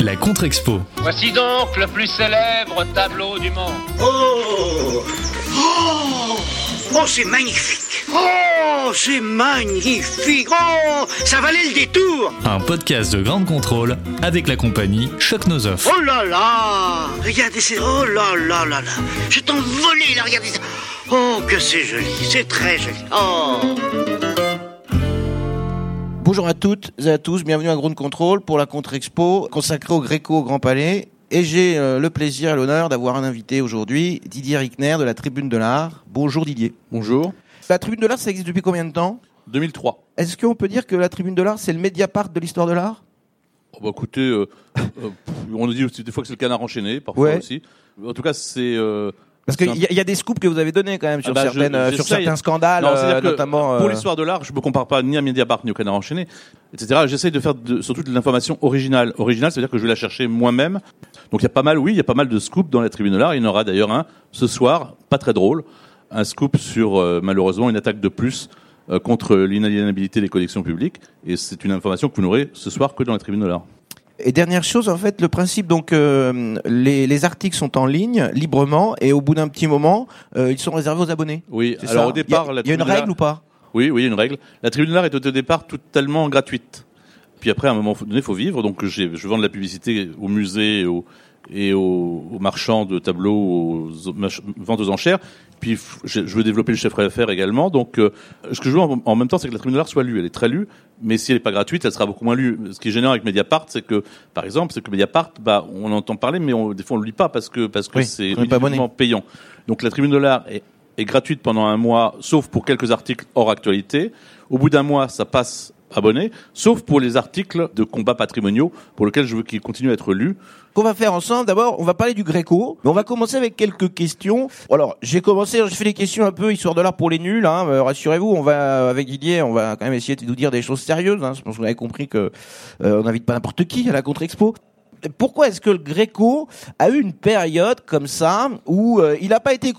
La contre-expo. Voici donc le plus célèbre tableau du monde. Oh. Oh. Oh, c'est magnifique. Oh, c'est magnifique. Oh, ça valait le détour. Un podcast de grande contrôle avec la compagnie Choc Nozoff. Oh là là. Regardez, c'est... Oh là là là là. Je t'envolais là, regardez ça. Oh, que c'est joli, c'est très joli. Oh Bonjour à toutes et à tous, bienvenue à Ground Control pour la contre-expo consacrée au Gréco au Grand Palais. Et j'ai euh, le plaisir et l'honneur d'avoir un invité aujourd'hui, Didier Rickner de la Tribune de l'Art. Bonjour Didier. Bonjour. La Tribune de l'Art, ça existe depuis combien de temps? 2003. Est-ce qu'on peut dire que la Tribune de l'Art, c'est le Mediapart de l'histoire de l'art? Oh, bah, écoutez, euh, euh, on nous dit aussi des fois que c'est le canard enchaîné, parfois Ouais. aussi. En tout cas, c'est. Euh, Parce qu'il y, a- il y a des scoops que vous avez donnés quand même sur, Ah bah, certaines, euh, sur certains scandales, Non, euh, notamment... Pour euh, l'histoire de l'art, je me compare pas ni à Mediapart ni au canard enchaîné, etc. J'essaye de faire de- surtout de l'information originale. Originale, c'est-à-dire que je vais la chercher moi-même. Donc il y a pas mal, oui, il y a pas mal de scoops dans la tribune de l'art. Il y en aura d'ailleurs un ce soir, pas très drôle, un scoop sur euh, malheureusement une attaque de plus euh, contre l'inaliénabilité des collections publiques. Et c'est une information que vous n'aurez ce soir que dans la tribune de l'art. Et dernière chose, en fait, le principe, donc, euh, les, les articles sont en ligne, librement, et au bout d'un petit moment, euh, ils sont réservés aux abonnés. Oui. Alors ça au départ, il y a, y une règle ou pas? Oui, oui, il y a une règle. La tribune de l'art est au départ totalement gratuite. Puis après, à un moment donné, il faut vivre. Donc, je vends de la publicité aux musées et aux, et aux, aux marchands de tableaux, aux ventes aux enchères. Puis, je veux développer le chiffre d'affaires également. Donc, euh, ce que je veux en, en même temps, c'est que la tribune de l'art soit lue. Elle est très lue, mais si elle n'est pas gratuite, elle sera beaucoup moins lue. Ce qui est gênant avec Mediapart, c'est que, par exemple, c'est que Mediapart, bah, on entend parler, mais on, des fois, on le lit pas parce que parce que Oui, c'est uniquement payant. Donc, la tribune de l'art est est gratuite pendant un mois, sauf pour quelques articles hors actualité. Au bout d'un mois, ça passe abonné, sauf pour les articles de combats patrimoniaux, pour lesquels je veux qu'ils continuent à être lus. qu'on va faire ensemble. D'abord, on va parler du Gréco, mais on va commencer avec quelques questions. Alors, j'ai commencé, j'ai fait des questions un peu histoire de l'art pour les nuls. Hein, euh, Rassurez-vous, on va avec Didier, on va quand même essayer de nous dire des choses sérieuses. Hein, je pense que vous compris que euh, on n'invite pas n'importe qui à la contre-expo. Pourquoi est-ce que le Gréco a eu une période comme ça où euh, il n'a pas été,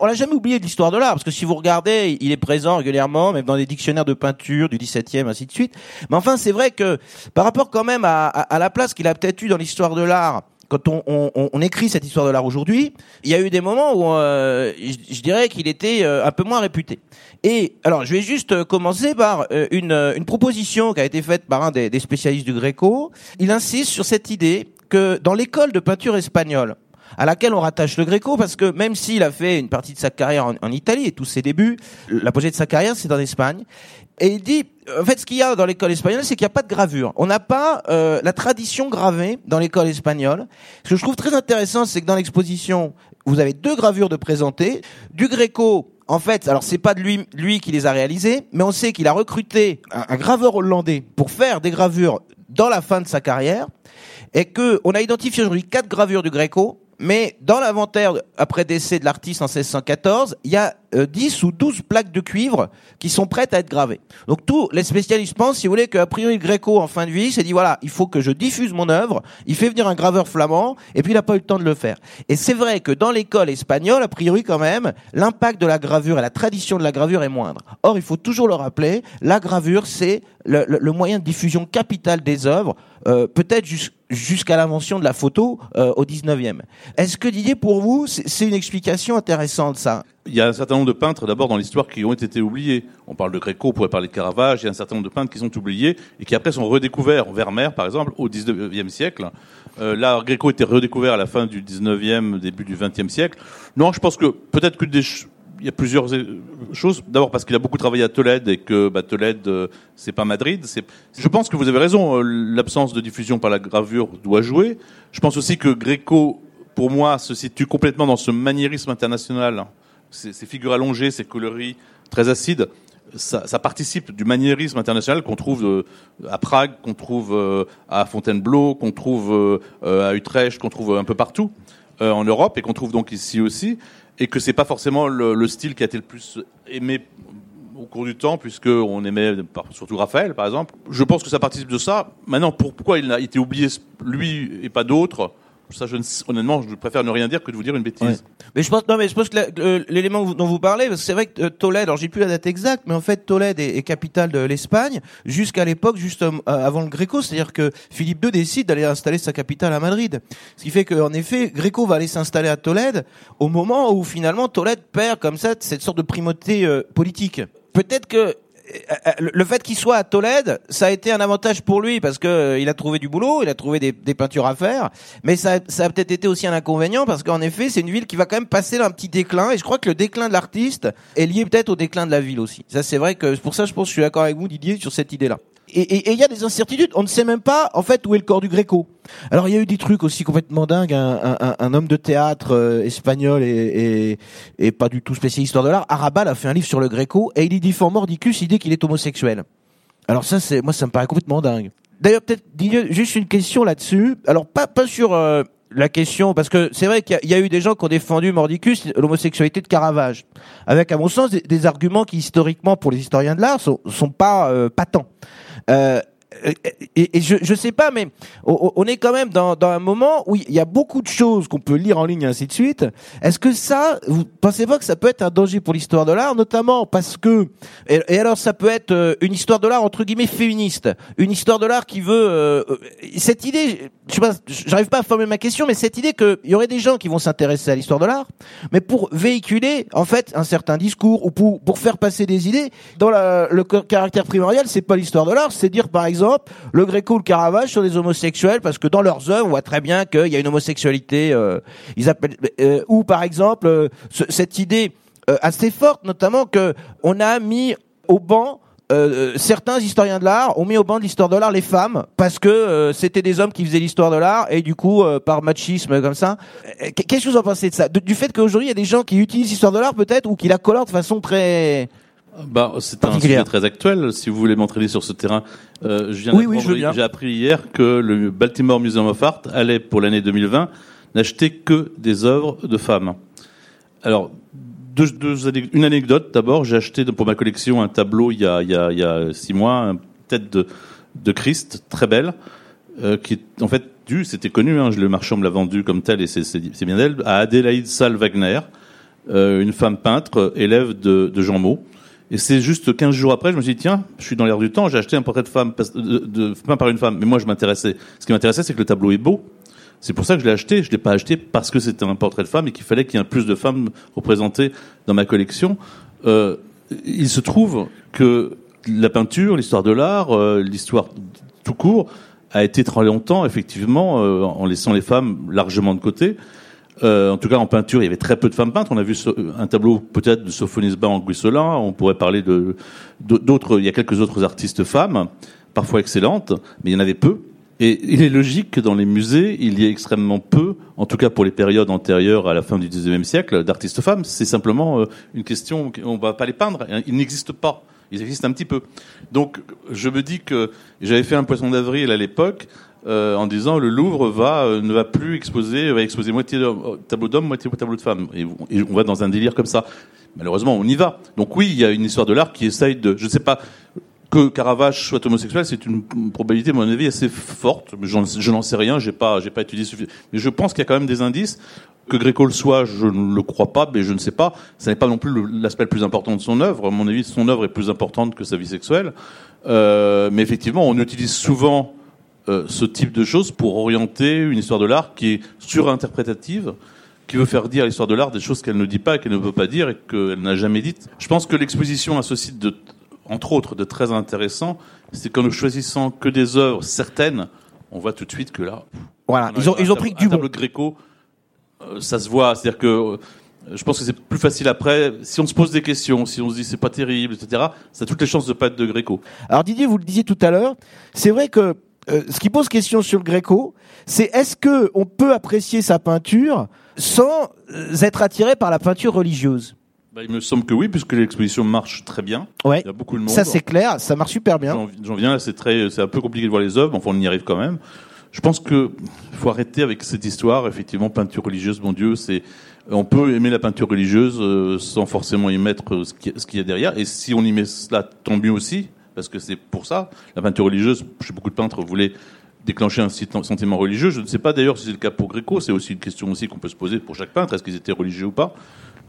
on l'a jamais oublié de l'histoire de l'art parce que si vous regardez, il est présent régulièrement, même dans des dictionnaires de peinture du 17e, ainsi de suite. Mais enfin, c'est vrai que par rapport quand même à, à- à la place qu'il a peut-être eu dans l'histoire de l'art quand on, écrit cette histoire de l'art aujourd'hui, il y a eu des moments où euh, je, dirais qu'il était euh, un peu moins réputé. Et alors, je vais juste euh, commencer par une, proposition qui a été faite par un des, spécialistes du Gréco. Il insiste sur cette idée que dans l'école de peinture espagnole, à laquelle on rattache le Gréco, parce que même s'il a fait une partie de sa carrière en, Italie et tous ses débuts, l'apogée de sa carrière, c'est en Espagne. Et il dit, en fait, ce qu'il y a dans l'école espagnole, c'est qu'il n'y a pas de gravure. On n'a pas euh, la tradition gravée dans l'école espagnole. Ce que je trouve très intéressant, c'est que dans l'exposition, vous avez deux gravures de présentées. Du Gréco, en fait, alors c'est pas de lui, lui qui les a réalisées, mais on sait qu'il a recruté un, un graveur hollandais pour faire des gravures dans la fin de sa carrière, et que on a identifié aujourd'hui quatre gravures du Gréco. Mais dans l'inventaire après décès de l'artiste en 1614, il y a euh, 10 ou 12 plaques de cuivre qui sont prêtes à être gravées. Donc tous les spécialistes pensent, si vous voulez, qu'a priori Gréco en fin de vie s'est dit voilà, il faut que je diffuse mon œuvre. Il fait venir un graveur flamand et puis il n'a pas eu le temps de le faire. Et c'est vrai que dans l'école espagnole, a priori quand même, l'impact de la gravure et la tradition de la gravure est moindre. Or, il faut toujours le rappeler, la gravure c'est le, le- le moyen de diffusion capital des œuvres, euh, peut-être jus- jusqu'à l'invention de la photo euh, au 19e. Est-ce que Didier, pour vous, c'est une explication intéressante ça? Il y a un certain nombre de peintres, d'abord, dans l'histoire, qui ont été oubliés. On parle de Gréco, on pourrait parler de Caravage. Il y a un certain nombre de peintres qui sont oubliés et qui après sont redécouverts. Vermeer, par exemple, au 19e siècle. Euh, l'art Gréco était redécouvert à la fin du 19e, début du 20e siècle. Non, je pense que peut-être que des il y a plusieurs euh, choses. D'abord parce qu'il a beaucoup travaillé à Tolède et que bah, Tolède, euh, c'est pas Madrid. Je pense que vous avez raison. euh, L'absence de diffusion par la gravure doit jouer. Je pense aussi que Gréco, pour moi, se situe complètement dans ce maniérisme international. Ces, figures allongées, ces coloris très acides, ça, ça participe du maniérisme international qu'on trouve euh, à Prague, qu'on trouve à Fontainebleau, qu'on trouve à Utrecht, qu'on trouve un peu partout en Europe et qu'on trouve donc ici aussi, et que c'est pas forcément le, le style qui a été le plus aimé au cours du temps, puisque on aimait surtout Raphaël, par exemple. Je pense que ça participe de ça. Maintenant, pour- pourquoi il a été oublié lui et pas d'autres? Ça, je ne honnêtement, je préfère ne rien dire que de vous dire une bêtise. Mais je pense, non, mais je pense que l'élément dont vous parlez, parce que c'est vrai que euh, Tolède, alors j'ai plus la date exacte, mais en fait Tolède est, capitale de l'Espagne jusqu'à l'époque, juste euh, avant le Gréco, c'est-à-dire que Philippe II décide d'aller installer sa capitale à Madrid. Ce qui fait qu'en effet, Gréco va aller s'installer à Tolède au moment où finalement Tolède perd comme ça cette sorte de primauté euh, politique. Peut-être que euh, euh, le fait qu'il soit à Tolède, ça a été un avantage pour lui parce que euh, il a trouvé du boulot, il a trouvé des, peintures à faire, mais ça, a peut-être été aussi un inconvénient parce qu'en effet, c'est une ville qui va quand même passer un petit déclin et je crois que le déclin de l'artiste est lié peut-être au déclin de la ville aussi. Ça, c'est vrai que pour ça, je pense, que je suis d'accord avec vous, Didier, sur cette idée-là. Et il y a des incertitudes. On ne sait même pas, en fait, où est le corps du Gréco. Alors, il y a eu des trucs aussi complètement dingues. Un, un- un- homme de théâtre euh, espagnol et, et, et pas du tout spécialiste histoire de l'art, Arabal a fait un livre sur le Gréco et il y défend Mordicus, il dit qu'il est homosexuel. Alors ça, c'est moi, ça me paraît complètement dingue. D'ailleurs, peut-être juste une question là-dessus. Alors pas pas sur euh, la question, parce que c'est vrai qu'il y, y a eu des gens qui ont défendu Mordicus, l'homosexualité de Caravage, avec à mon sens des, des arguments qui historiquement pour les historiens de l'art sont, sont pas euh, patents. Euh, et, et je, je sais pas, mais on, on est quand même dans, dans un moment où il y a beaucoup de choses qu'on peut lire en ligne et ainsi de suite. Est-ce que ça, vous pensez pas que ça peut être un danger pour l'histoire de l'art, notamment parce que et, alors ça peut être euh, une histoire de l'art entre guillemets féministe, une histoire de l'art qui veut euh, euh, cette idée, je sais pas, j'arrive pas à former ma question, mais cette idée qu'il y aurait des gens qui vont s'intéresser à l'histoire de l'art, mais pour véhiculer en fait un certain discours ou pour pour faire passer des idées dans la, le caractère primordial, c'est pas l'histoire de l'art, c'est dire par exemple le Gréco ou le Caravage sont des homosexuels parce que dans leurs œuvres on voit très bien qu'il y a une homosexualité, euh, ils appellent euh, ou par exemple euh, ce- cette idée euh, assez forte notamment que on a mis au banc euh, euh, certains historiens de l'art ont mis au banc de l'histoire de l'art les femmes parce que euh, c'était des hommes qui faisaient l'histoire de l'art et du coup euh, par machisme comme ça. Euh, Qu'est-ce que vous en pensez de ça? Du fait qu'aujourd'hui il y a des gens qui utilisent l'histoire de l'art peut-être ou qui la colorent de façon très Bah, c'est un sujet très actuel. Si vous voulez m'entraîner sur ce terrain, euh, je viens Oui, oui, j'ai appris hier que le Baltimore Museum of Art allait pour l'année 2020 n'acheter que des œuvres de femmes. Alors, deux, deux une anecdote d'abord. J'ai acheté pour ma collection un tableau il y a, il y a, il y a six mois, une tête de, de Christ très belle, euh, qui est en fait due, c'était connu, hein, le marchand me l'a vendu comme tel et c'est bien d'elle, à Adélaïde Salle Wagner, euh, une femme peintre, élève de, de Jean Maud. Et c'est juste 15 jours après, je me suis dit, tiens, je suis dans l'air du temps, j'ai acheté un portrait de femme, de, peint par une femme. Mais moi, je m'intéressais. Ce qui m'intéressait, c'est que le tableau est beau. C'est pour ça que je l'ai acheté. Je l'ai pas acheté parce que c'était un portrait de femme et qu'il fallait qu'il y ait plus de femmes représentées dans ma collection. Euh, il se trouve que la peinture, l'histoire de l'art, euh, l'histoire tout court, a été très longtemps, effectivement, euh, en laissant les femmes largement de côté. Euh, en tout cas, en peinture, il y avait très peu de femmes peintres. On a vu un tableau peut-être de Sophonisba en Guisselin. On pourrait parler de d'autres. Il y a quelques autres artistes femmes, parfois excellentes, mais il y en avait peu. Et il est logique que dans les musées, il y ait extrêmement peu, en tout cas pour les périodes antérieures à la fin du XIXe siècle, d'artistes femmes. C'est simplement euh, une question. On va pas les peindre. Ils n'existent pas. Ils existent un petit peu. Donc, je me dis que j'avais fait un poisson d'avril à l'époque euh, en disant le Louvre euh, ne va plus exposer, va exposer moitié euh, tableau d'hommes, moitié tableau de femmes. Et, on va dans un délire comme ça. Malheureusement, on y va. Donc oui, il y a une histoire de l'art qui essaye de, je ne sais pas. Que Caravage soit homosexuel, c'est une probabilité, à mon avis, assez forte. Mais je n'en sais rien, j'ai pas, pas étudié suffisamment. Mais je pense qu'il y a quand même des indices. Que Gréco le soit, je ne le crois pas, mais je ne sais pas. Ce n'est pas non plus l'aspect le plus important de son œuvre. À mon avis, son œuvre est plus importante que sa vie sexuelle. Mais effectivement, on utilise souvent euh, ce type de choses pour orienter une histoire de l'art qui est surinterprétative, qui veut faire dire à l'histoire de l'art des choses qu'elle ne dit pas, qu'elle ne veut pas dire et qu'elle n'a jamais dites. Je pense que l'exposition a ce site de, entre autres, de très intéressant, c'est qu'en ne choisissant que des œuvres certaines, on voit tout de suite que là, voilà, on ils ont ils ont pris que du bon. Gréco, euh, ça se voit. C'est-à-dire que euh, je pense que c'est plus facile après. Si on se pose des questions, si on se dit c'est pas terrible, etc., ça a toutes les chances de pas être de Gréco. Alors Didier, vous le disiez tout à l'heure, c'est vrai que euh, ce qui pose question sur le Gréco, c'est est-ce que on peut apprécier sa peinture sans euh, être attiré par la peinture religieuse? Bah, il me semble que oui, puisque l'exposition marche très bien. Ouais. Il y a beaucoup de monde. Ça c'est clair, ça marche super bien. J'en viens là, c'est très, c'est un peu compliqué de voir les œuvres. Enfin, on y arrive quand même. Je pense que faut arrêter avec cette histoire. Effectivement, peinture religieuse, mon Dieu, c'est, on peut aimer la peinture religieuse euh, sans forcément y mettre ce qu'il y a derrière. Et si on y met cela, tant mieux aussi, parce que c'est pour ça. La peinture religieuse, chez beaucoup de peintres, voulait déclencher un sentiment religieux. Je ne sais pas d'ailleurs si c'est le cas pour Gréco. C'est aussi une question aussi qu'on peut se poser pour chaque peintre. Est-ce qu'ils étaient religieux ou pas?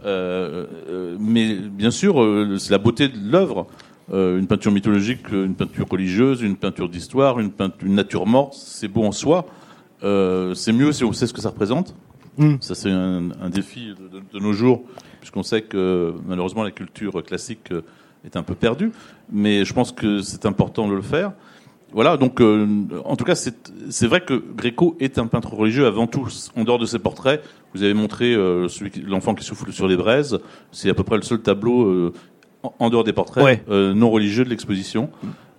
Euh, euh, Mais bien sûr, euh, c'est la beauté de l'œuvre. Une peinture mythologique, une peinture religieuse, une peinture d'histoire, une, une nature morte, c'est beau en soi. C'est mieux si on sait ce que ça représente. Mm. Ça, c'est un, un défi de, de- de nos jours, puisqu'on sait que malheureusement la culture classique est un peu perdue. Mais je pense que c'est important de le faire. Voilà, donc euh, en tout cas, c'est vrai que Gréco est un peintre religieux avant tout. En dehors de ses portraits, vous avez montré euh, l'enfant qui souffle sur les braises. C'est à peu près le seul tableau euh, en, dehors des portraits Ouais. euh, non religieux de l'exposition.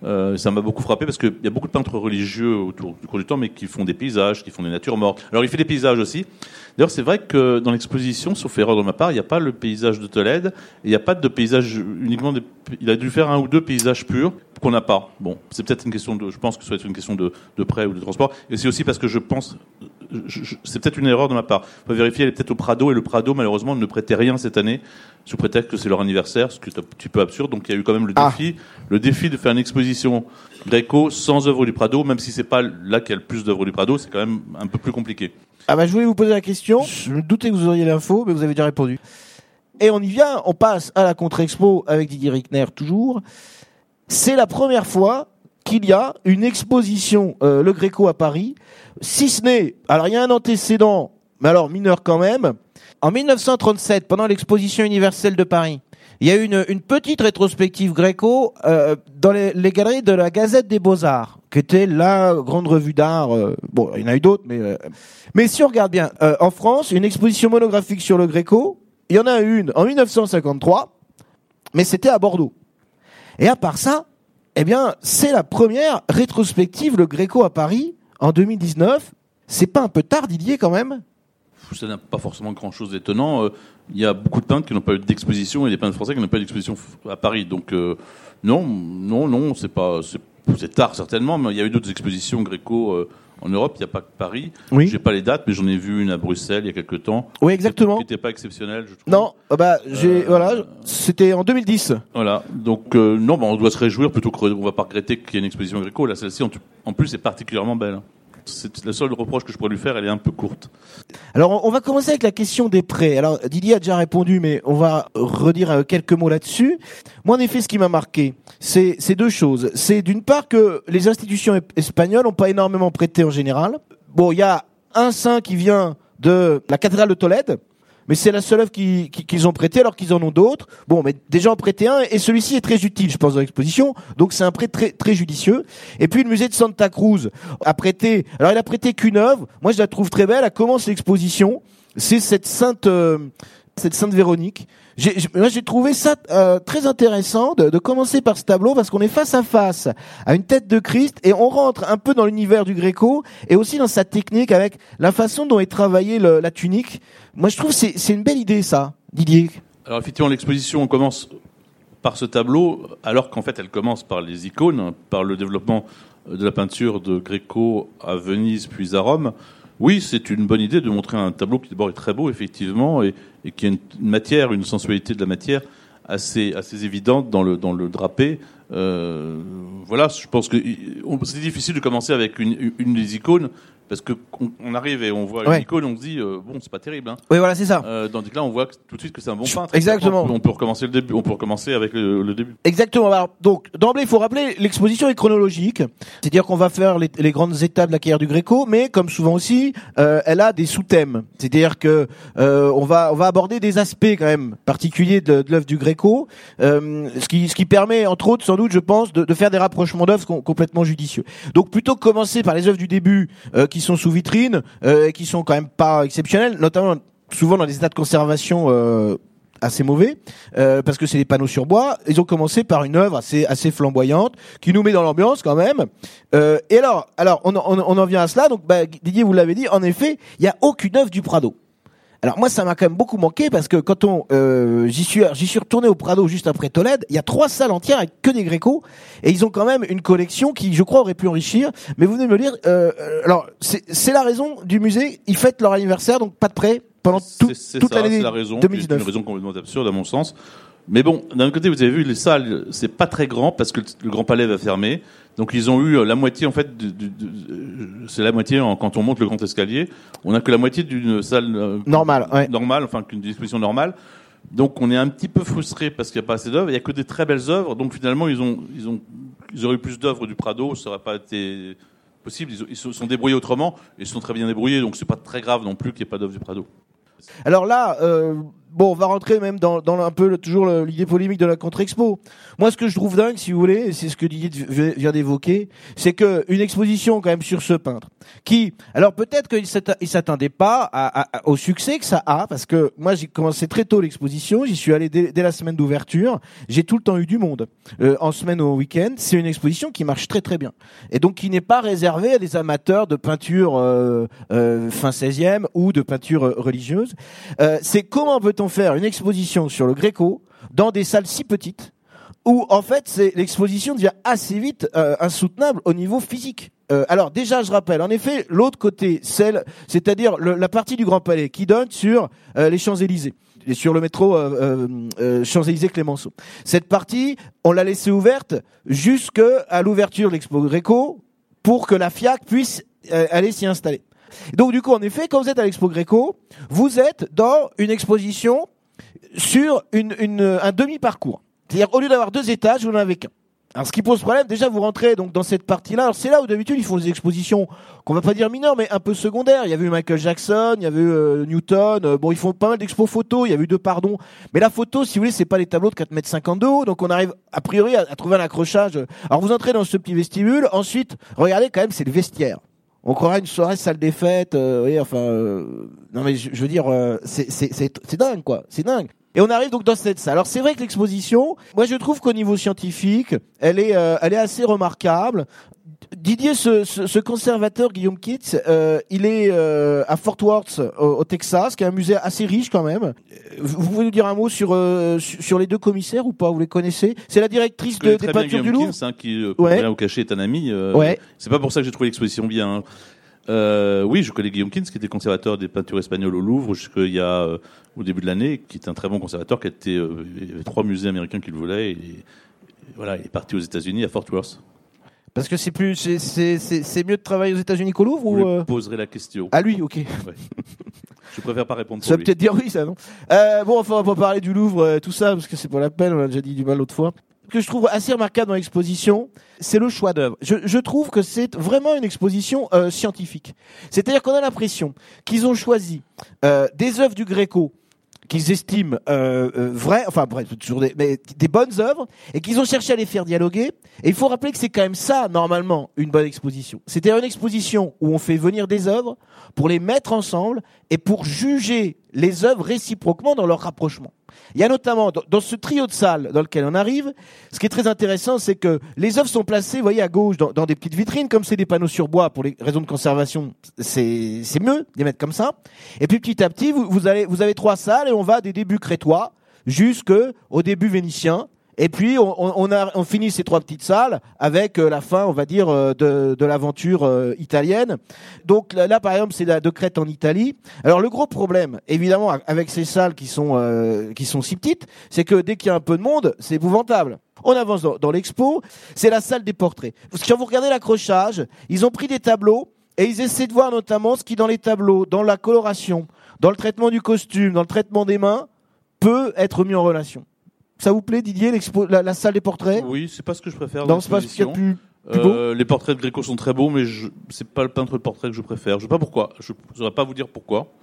Euh, ça m'a beaucoup frappé parce qu'il y a beaucoup de peintres religieux autour du cours du temps, mais qui font des paysages, qui font des natures mortes. Alors il fait des paysages aussi. D'ailleurs, c'est vrai que dans l'exposition, sauf erreur de ma part, il n'y a pas le paysage de Tolède, il n'y a pas de paysage uniquement. Des, il a dû faire un ou deux paysages purs qu'on n'a pas. Bon, c'est peut-être une question de. Je pense que ça doit être une question de, de prêt ou de transport. Et c'est aussi parce que je pense. c'est peut-être une erreur de ma part. Il faut vérifier. Elle est peut-être au Prado, et le Prado, malheureusement, ne prêtait rien cette année, sous prétexte que c'est leur anniversaire, ce qui est un petit peu absurde. Donc il y a eu quand même le Ah. défi, le défi de faire une exposition Gréco sans œuvre du Prado, même si c'est pas là qu'il y a le plus d'œuvres du Prado, c'est quand même un peu plus compliqué. Ah bah je voulais vous poser la question. Je me doutais que vous auriez l'info, mais vous avez déjà répondu. Et on y vient, on passe à la contre-expo avec Didier Rickner toujours. C'est la première fois qu'il y a une exposition euh, Le Gréco à Paris, si ce n'est, alors il y a un antécédent, mais alors mineur quand même. En 1937, pendant l'exposition universelle de Paris, il y a eu une, petite rétrospective Gréco euh, dans les, galeries de la Gazette des Beaux-Arts, qui était la grande revue d'art. euh, bon, il y en a eu d'autres, mais euh, mais si on regarde bien, en France, une exposition monographique sur le Gréco, il y en a une en 1953, mais c'était à Bordeaux. Et à part ça, eh bien, c'est la première rétrospective le Gréco à Paris en 2019. C'est pas un peu tard, Didier, quand même? Ça n'a pas forcément grand-chose d'étonnant. Euh, Il y a beaucoup de peintres qui n'ont pas eu d'exposition et des peintres français qui n'ont pas eu d'exposition à Paris. Donc euh, non, non, non, c'est pas, c'est tard certainement, mais il y a eu d'autres expositions gréco euh, en Europe. Il n'y a pas que Paris. Oui. J'ai pas les dates, mais j'en ai vu une à Bruxelles il y a quelques temps. Oui, exactement. Qui n'était pas exceptionnelle, je trouve. Non, euh, bah, j'ai, Euh, voilà, c'était en 2010. Voilà. Donc euh, non, bah, on doit se réjouir plutôt qu'on va pas regretter qu'il y ait une exposition gréco. Là, celle-ci, en, en plus, est particulièrement belle. C'est le seul reproche que je pourrais lui faire. Elle est un peu courte. Alors, on- va commencer avec la question des prêts. Alors, Didier a déjà répondu, mais on va redire euh, quelques mots là-dessus. Moi, en effet, ce qui m'a marqué, c'est deux choses. C'est d'une part que les institutions espagnoles n'ont pas énormément prêté en général. Bon, il y a un saint qui vient de la cathédrale de Tolède, mais c'est la seule œuvre qui- qui- qu'ils ont prêté alors qu'ils en ont d'autres. Bon, mais déjà en prêté un et celui-ci est très utile, je pense, dans l'exposition. Donc c'est un prêt très très judicieux. Et puis le musée de Santa Cruz a prêté. Alors il a prêté qu'une œuvre. Moi je la trouve très belle. Elle commence l'exposition. C'est cette sainte euh, cette sainte Véronique. J'ai, moi j'ai trouvé ça euh, très intéressant de, commencer par ce tableau parce qu'on est face à face à une tête de Christ et on rentre un peu dans l'univers du Gréco et aussi dans sa technique avec la façon dont est travaillée la tunique. Moi je trouve que c'est, c'est une belle idée ça, Didier. Alors effectivement, l'exposition on commence par ce tableau, alors qu'en fait elle commence par les icônes, par le développement de la peinture de Gréco à Venise puis à Rome. Oui, c'est une bonne idée de montrer un tableau qui d'abord est très beau effectivement et, qui a une matière, une sensualité de la matière assez évidente dans le drapé. Euh, voilà, je pense que c'est difficile de commencer avec une des icônes parce que on, arrive et on voit Ouais. une icône, on se dit euh, bon, c'est pas terrible. Hein. Oui voilà c'est ça. Euh, tandis que là, on voit tout de suite que c'est un bon peintre. Exactement. On peut, on peut recommencer le début. On peut recommencer avec le, le début. Exactement. Alors, donc, d'emblée, il faut rappeler, l'exposition est chronologique. C'est-à-dire qu'on va faire les, les grandes étapes de la carrière du Gréco, mais comme souvent aussi, euh, elle a des sous-thèmes. C'est-à-dire que euh, on va on va aborder des aspects quand même particuliers de, de l'œuvre du Gréco, euh, ce qui ce qui permet, entre autres, sans doute, je pense, de, de faire des rapprochements d'œuvres com- complètement judicieux. Donc, plutôt que commencer par les œuvres du début, euh, qui sont sous vitrine, euh, qui sont quand même pas exceptionnelles, notamment souvent dans des états de conservation. Euh, assez mauvais euh, parce que c'est des panneaux sur bois. Ils ont commencé par une œuvre assez assez flamboyante qui nous met dans l'ambiance quand même. Euh, et alors, alors on, on, on en vient à cela. Donc bah, Didier, vous l'avez dit, en effet, il y a aucune œuvre du Prado. Alors moi, ça m'a quand même beaucoup manqué parce que quand on, euh, j'y suis, j'y suis retourné au Prado juste après Tolède. Il y a trois salles entières avec que des Gréco et ils ont quand même une collection qui, je crois, aurait pu enrichir. Mais vous venez de me dire. Euh, euh, alors c'est c'est la raison du musée. Ils fêtent leur anniversaire, donc pas de prêt pendant tout- C'est- c'est toute l'année c'est la raison. qui est 2019. Une raison complètement absurde à mon sens. Mais bon, d'un côté, vous avez vu, les salles, c'est pas très grand parce que le Grand Palais va fermer. Donc ils ont eu la moitié, en fait, euh, c'est la moitié en- quand on monte le grand escalier. On a que la moitié d'une salle euh, Normale, ouais. normale, enfin qu'une disposition normale. Donc on est un petit peu frustré parce qu'il n'y a pas assez d'œuvres. Il n'y a que des très belles œuvres. Donc finalement, ils ont, ils ont, ils auraient eu plus d'œuvres du Prado, ça n'aurait pas été possible. Ils, se sont débrouillés autrement. et Ils se sont très bien débrouillés, donc c'est pas très grave non plus qu'il n'y ait pas d'œuvres du Prado. Alors là, euh, bon, on va rentrer même dans, dans un peu le- toujours l'idée polémique de la contre-expo. Moi, ce que je trouve dingue, si vous voulez, c'est ce que Didier vient d'évoquer, c'est que une exposition quand même sur ce peintre, qui, alors peut-être qu'il s'attendait pas à- à- au succès que ça a, parce que moi j'ai commencé très tôt l'exposition, j'y suis allé dès, la semaine d'ouverture, j'ai tout le temps eu du monde. Euh, en semaine au week-end, c'est une exposition qui marche très très bien, et donc qui n'est pas réservée à des amateurs de peinture euh, euh, fin 16e ou de peinture religieuse. Euh, c'est comment peut-on faire une exposition sur le Gréco dans des salles si petites où en fait c'est l'exposition devient assez vite euh, insoutenable au niveau physique. Euh, alors déjà, je rappelle, en effet, l'autre côté, celle, c'est-à-dire la partie du Grand Palais qui donne sur euh, les Champs Élysées, et sur le métro euh, euh, euh, Champs Élysées Clémenceau. Cette partie, on l'a laissée ouverte jusqu'à l'ouverture de l'Expo Gréco pour que la FIAC puisse aller s'y installer. Donc du coup, en effet, quand vous êtes à l'Expo Gréco, vous êtes dans une exposition sur une, une- un demi-parcours. C'est-à-dire, au lieu d'avoir deux étages, vous n'en avez qu'un. Alors, ce qui pose problème, déjà, vous rentrez donc dans cette partie-là. Alors, c'est là où d'habitude ils font des expositions qu'on va pas dire mineures, mais un peu secondaires. Il y avait eu Michael Jackson, il y avait eu euh, Newton. euh, bon, ils font pas mal d'expos photos. Il y avait eu deux pardons. Mais la photo, si vous voulez, c'est pas les tableaux de 4 mètres 50 de haut. Donc, on arrive a priori à, à trouver un accrochage. Alors, vous entrez dans ce petit vestibule. Ensuite, regardez quand même, c'est le vestiaire. On croirait une soirée salle des fêtes. Euh, voyez, enfin, euh, non mais je, je veux dire, euh, c'est dingue quoi. C'est dingue. Et on arrive donc dans cette salle. Alors c'est vrai que l'exposition, moi je trouve qu'au niveau scientifique, elle est, euh, elle est assez remarquable. Didier, ce, ce, ce conservateur Guillaume Kitts, euh, il est euh, à Fort Worth, au, au Texas, qui est un musée assez riche quand même. Vous pouvez nous dire un mot sur euh, sur les deux commissaires ou pas? Vous les connaissez? C'est la directrice de, des peintures du Louvre? Hein, qui, euh, pour Ouais. rien vous cacher, est un ami. Ouais. C'est pas pour ça que j'ai trouvé l'exposition bien. hein. Oui, je connais Guillaume Kins, qui était conservateur des peintures espagnoles au Louvre jusqu'il y a au début de l'année, qui est un très bon conservateur, qui a été il y avait trois musées américains qui le voulaient. Et, et voilà, il est parti aux États-Unis à Fort Worth. Parce que c'est plus, c'est c'est c'est c'est mieux de travailler aux États-Unis qu'au Louvre Vous ou lui euh? poserez la question. Ah lui, ok. Je préfère pas répondre Ça veut lui. peut-être dire oui, ça, non? Euh, Bon, enfin, on va pas parler du Louvre, euh, tout ça, parce que c'est pas la peine, on a déjà dit du mal l'autre fois. Ce que je trouve assez remarquable dans l'exposition, c'est le choix d'œuvres. Je, je trouve que c'est vraiment une exposition euh, scientifique. C'est-à-dire qu'on a l'impression qu'ils ont choisi euh, des œuvres du Gréco qu'ils estiment euh, euh, vraies, enfin bref, toujours des, mais des bonnes œuvres, et qu'ils ont cherché à les faire dialoguer. Et il faut rappeler que c'est quand même ça, normalement, une bonne exposition. C'est-à-dire une exposition où on fait venir des œuvres pour les mettre ensemble et pour juger les œuvres réciproquement dans leur rapprochement. Il y a notamment, dans, ce trio de salles dans lequel on arrive, ce qui est très intéressant, c'est que les œuvres sont placées, vous voyez, à gauche, dans, des petites vitrines, comme c'est des panneaux sur bois pour les raisons de conservation, c'est c'est mieux de les mettre comme ça. Et puis petit à petit, vous, vous, allez, vous avez trois salles et on va des débuts crétois jusqu'au début vénitien. Et puis on, on, a, on finit ces trois petites salles avec euh, la fin, on va dire, euh, de, de l'aventure euh, italienne. Donc là, par exemple, c'est la de Crète en Italie. Alors le gros problème, évidemment, avec ces salles qui sont euh, qui sont si petites, c'est que dès qu'il y a un peu de monde, c'est épouvantable. On avance dans, dans l'expo, c'est la salle des portraits. Quand vous regardez l'accrochage, ils ont pris des tableaux et ils essaient de voir notamment ce qui dans les tableaux, dans la coloration, dans le traitement du costume, dans le traitement des mains, peut être mis en relation. Ça vous plaît, Didier, la, la salle des portraits? Oui, c'est pas ce que je préfère. Non, c'est pas ce qu'il y a plus, plus beau? Euh, les portraits de Gréco sont très beaux, mais c'est pas le peintre de portrait que je préfère. Je sais pas pourquoi. Je ne saurais pas vous dire pourquoi.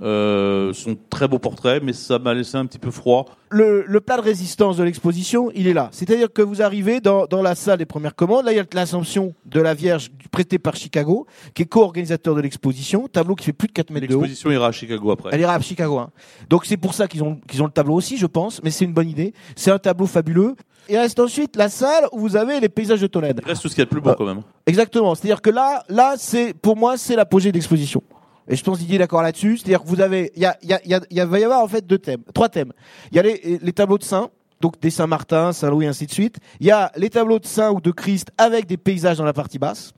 Euh, sont très beaux portraits, mais ça m'a laissé un petit peu froid. le, le plat de résistance de l'exposition, il est là. C'est-à-dire que vous arrivez dans, dans la salle des premières commandes. Là, il y a l'Assomption de la Vierge prêtée par Chicago, qui est co-organisateur de l'exposition. Tableau qui fait plus de 4 mètres de haut. L'exposition ira à Chicago après. Elle ira à Chicago. hein. Donc c'est pour ça qu'ils ont, qu'ils ont le tableau aussi, je pense. Mais c'est une bonne idée. C'est un tableau fabuleux. Il reste ensuite la salle où vous avez les paysages de Tolède. Il reste tout ce qu'il y a de plus beau Euh, quand même. Exactement. C'est-à-dire que là, là, c'est pour moi, c'est l'apogée de l'exposition. Et je pense Didier est d'accord là-dessus. C'est-à-dire que vous avez, il y a, il y a, y va y avoir en fait deux thèmes, trois thèmes. Il y a les, tableaux de saints, donc des Saint Martin, Saint Louis, ainsi de suite. Il y a les tableaux de saints ou de Christ avec des paysages dans la partie basse.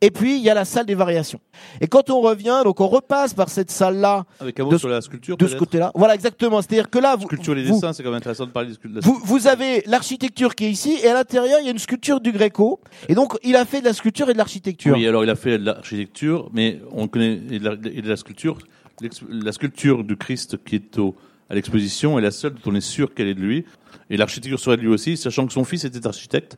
Et puis il y a la salle des variations. Et quand on revient, donc on repasse par cette salle-là Avec un mot de- sur la sculpture. de ce côté-là. Voilà, exactement. C'est-à-dire que là, vous, Sculpture les dessins, c'est quand même intéressant de parler de sculpture. vous, vous avez l'architecture qui est ici, et à l'intérieur, il y a une sculpture du Gréco. Et donc, il a fait de la sculpture et de l'architecture. Oui, alors il a fait de l'architecture, mais on connaît et de la, et de la sculpture. La sculpture du Christ qui est au, à l'exposition est la seule dont on est sûr qu'elle est de lui. Et l'architecture serait de lui aussi, sachant que son fils était architecte.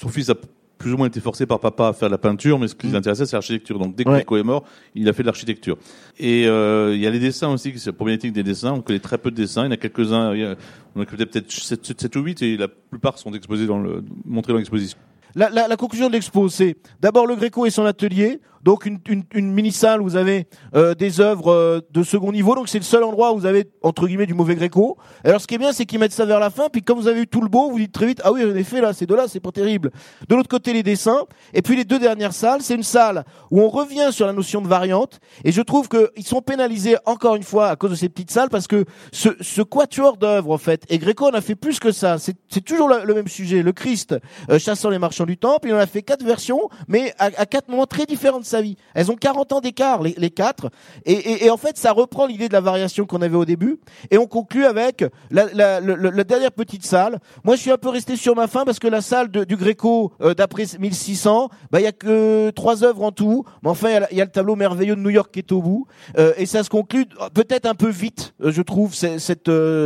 Son fils a plus ou moins été forcé par papa à faire de la peinture, mais ce qui l'intéressait, c'est l'architecture. Donc dès que Ouais. Gréco est mort, il a fait de l'architecture. Et euh, il y a les dessins aussi, qui c'est la problématique des dessins. On connaît très peu de dessins. Il y en a quelques-uns. a- On connaît peut-être 7, ou 8, et la plupart sont exposés dans le, montrés dans l'exposition. La, la- la conclusion de l'expo, c'est d'abord le Gréco et son atelier, donc une, une, une mini-salle où vous avez euh, des œuvres euh, de second niveau, donc c'est le seul endroit où vous avez, entre guillemets, du mauvais Gréco. Alors ce qui est bien, c'est qu'ils mettent ça vers la fin, puis comme vous avez eu tout le beau, vous dites très vite, ah oui, en effet, là, ces deux-là, c'est pas terrible. De l'autre côté, les dessins, et puis les deux dernières salles, c'est une salle où on revient sur la notion de variante, et je trouve qu'ils sont pénalisés encore une fois à cause de ces petites salles, parce que ce, ce quatuor d'œuvres, en fait, et Gréco en a fait plus que ça, c'est c'est toujours le, même sujet, le Christ euh, chassant les marchands du temple, il en a fait quatre versions, mais à, à quatre moments très différents de sa vie. Elles ont 40 ans d'écart, les, les quatre, et, et, et en fait, ça reprend l'idée de la variation qu'on avait au début, et on conclut avec la, dernière petite salle. Moi, je suis un peu resté sur ma fin, parce que la salle de- du Gréco, euh, d'après 1600, bah, il y a que trois œuvres en tout, mais enfin, il y a y, le tableau merveilleux de New York qui est au bout, euh, et ça se conclut euh, peut-être un peu vite, je trouve, cette,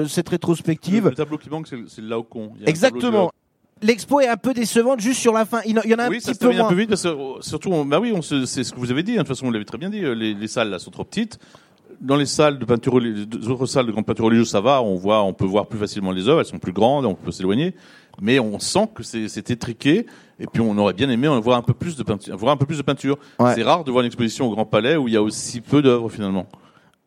cette rétrospective. Le, le tableau qui manque, c'est le- Laocoon. Exactement. L'expo est un peu décevante juste sur la fin. Il y en- a un oui, ça se peu un peu vite parce que euh, surtout, on- bah oui, on se- c'est ce que vous avez dit. hein, De toute façon, vous l'avez très bien dit. euh, Les, les salles là sont trop petites. Dans les salles de peinture, les autres salles de grande peinture religieuse, ça va. On voit, on peut voir plus facilement les œuvres. Elles sont plus grandes, on peut s'éloigner. Mais on sent que c'est c'est étriqué. Et puis, on aurait bien aimé en voir un peu plus de peinture. Voir un peu plus de peinture. Ouais. C'est rare de voir une exposition au Grand Palais où il y a aussi peu d'œuvres finalement.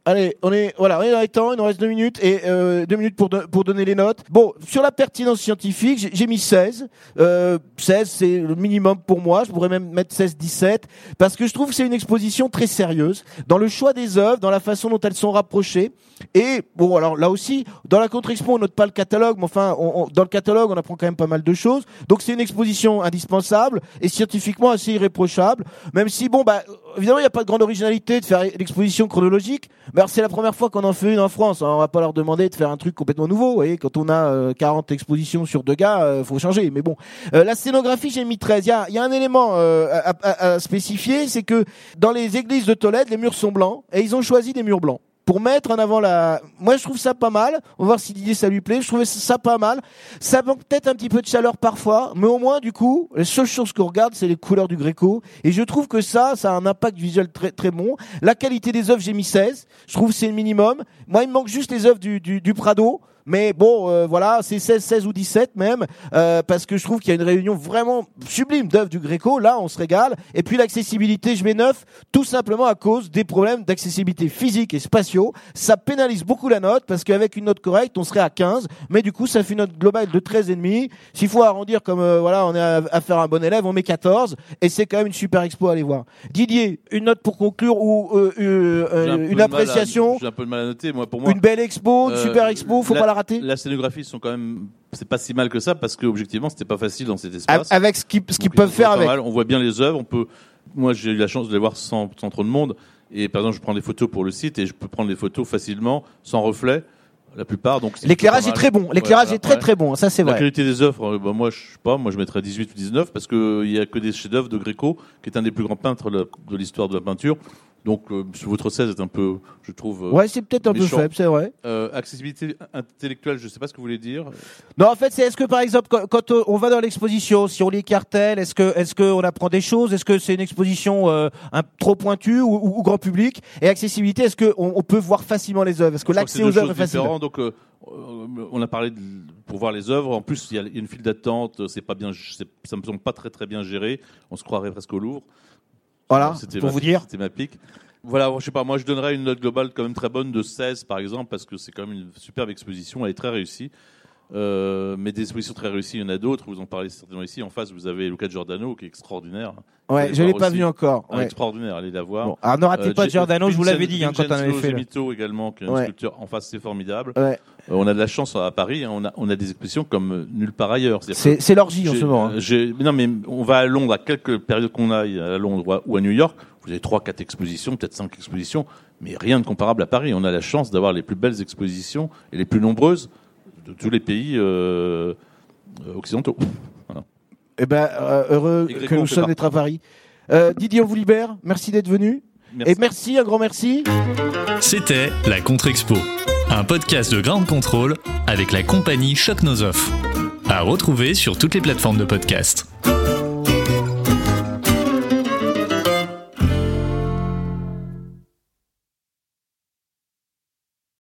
Allez, on est voilà, on est dans les temps, il nous reste deux minutes et euh, deux minutes pour pour donner les notes. Bon, sur la pertinence scientifique, j'ai- j'ai mis 16. Euh, 16, c'est le minimum pour moi. Je pourrais même mettre 16, 17 parce que je trouve que c'est une exposition très sérieuse dans le choix des œuvres, dans la façon dont elles sont rapprochées. Et bon, alors là aussi, dans la contre-expo, on note pas le catalogue, mais enfin, on- on- dans le catalogue, on apprend quand même pas mal de choses. Donc c'est une exposition indispensable et scientifiquement assez irréprochable. Même si, bon, bah, évidemment, il n'y a pas de grande originalité de faire l'exposition chronologique. Mais c'est la première fois qu'on en fait une en France. On va pas leur demander de faire un truc complètement nouveau. Vous voyez, quand on a euh, 40 expositions sur deux gars, euh, faut changer. Mais bon, Euh, la scénographie, j'ai mis 13. Il y a, y a un élément euh, à- à spécifier, c'est que dans les églises de Tolède, les murs sont blancs et ils ont choisi des murs blancs pour mettre en avant la. Moi, je trouve ça pas mal. On va voir si Didier ça lui plaît. Je trouvais ça pas mal. Ça manque peut-être un petit peu de chaleur parfois, mais au moins, du coup, les seules choses qu'on regarde, c'est les couleurs du Gréco. Et je trouve que ça, ça a un impact visuel très très bon. La qualité des œuvres, j'ai mis 16. Je trouve que c'est le minimum. Moi, il me manque juste les œuvres du, du, du Prado. Mais bon, euh, voilà, c'est 16, 16 ou 17 même, euh, parce que je trouve qu'il y a une réunion vraiment sublime d'œuvres du Gréco. Là, on se régale. Et puis l'accessibilité, je mets 9, tout simplement à cause des problèmes d'accessibilité physique et spatiaux. Ça pénalise beaucoup la note, parce qu'avec une note correcte, on serait à 15, mais du coup, ça fait une note globale de 13,5. S'il faut arrondir comme, euh, voilà, on est à, à faire un bon élève, on met 14, et c'est quand même une super expo à aller voir. Didier, une note pour conclure ou euh, euh, euh, une appréciation, J'ai un peu de mal à noter. Moi, pour moi, une belle expo, une super expo, faut pas la La scénographie sont quand même, c'est pas si mal que ça parce que objectivement, c'était pas facile dans cet espace. Avec ce qu'ils ce qu'ils peuvent faire avec. mal. On voit bien les œuvres. On peut. Moi, j'ai eu la chance de les voir sans, sans trop de monde. Et par exemple, je prends des photos pour le site et je peux prendre des photos facilement, sans reflet, la plupart. Donc L'éclairage est très bon. L'éclairage Ouais, est très ouais. très bon. Ça c'est La vrai. qualité des œuvres, euh, bah, moi, je sais pas, moi je mettrais 18 ou 19 parce que il y a que des chefs-d'œuvre de Gréco, qui est un des plus grands peintres de l'histoire de la peinture. Donc, euh, votre 16 est un peu, je trouve. euh, Ouais, c'est peut-être un peu faible, c'est vrai. euh, accessibilité intellectuelle, je sais pas ce que vous voulez dire. Non, en fait, c'est est-ce que par exemple, quand, quand, on va dans l'exposition, si on lit cartel, est-ce que est-ce qu'on apprend des choses? Est-ce que c'est une exposition un, trop pointue ou, ou- ou grand public? Et accessibilité, est-ce que on, on peut voir facilement les œuvres? Est-ce que l'accès aux œuvres est facile? Donc, on a parlé de, pour voir les œuvres. En plus, il y a une file d'attente. C'est pas bien, ça me semble pas très très bien géré. On se croirait presque au Louvre. Voilà, pour ma- vous dire. C'était ma pique. Voilà, je sais pas, moi je donnerais une note globale quand même très bonne de 16 par exemple, parce que c'est quand même une superbe exposition, elle est très réussie. Euh, mais des expositions très réussies, il y en a d'autres. Vous en parlez certainement ici. En face, vous avez Luca Giordano, qui est extraordinaire. Ouais, je l'ai voir pas aussi. vu encore. Ah, Ouais. extraordinaire, allez la voir. Bon, alors ne ratez Euh, pas Giordano, je vous l'avais dit hein, quand on avait fait. Gemito également, qui est une Ouais. sculpture en face, c'est formidable. Ouais. Euh, on a de la chance à Paris, hein, on, a, on a des expositions comme nulle part ailleurs. C'est l'orgie en ce moment. hein. non, mais on va à Londres, à quelques périodes qu'on aille, à Londres ou à New York, vous avez trois, quatre expositions, peut-être cinq expositions, mais rien de comparable à Paris. On a la chance d'avoir les plus belles expositions et les plus nombreuses de tous les pays euh, euh, occidentaux. Eh ben, euh, heureux Et Gréco, que nous sommes d'être à Paris. Euh, Didier, on vous libère. Merci d'être venu. Merci. Et merci, un grand merci. C'était la Contre-Expo, un podcast de Ground Control avec la compagnie Choc Nos. À retrouver sur toutes les plateformes de podcast.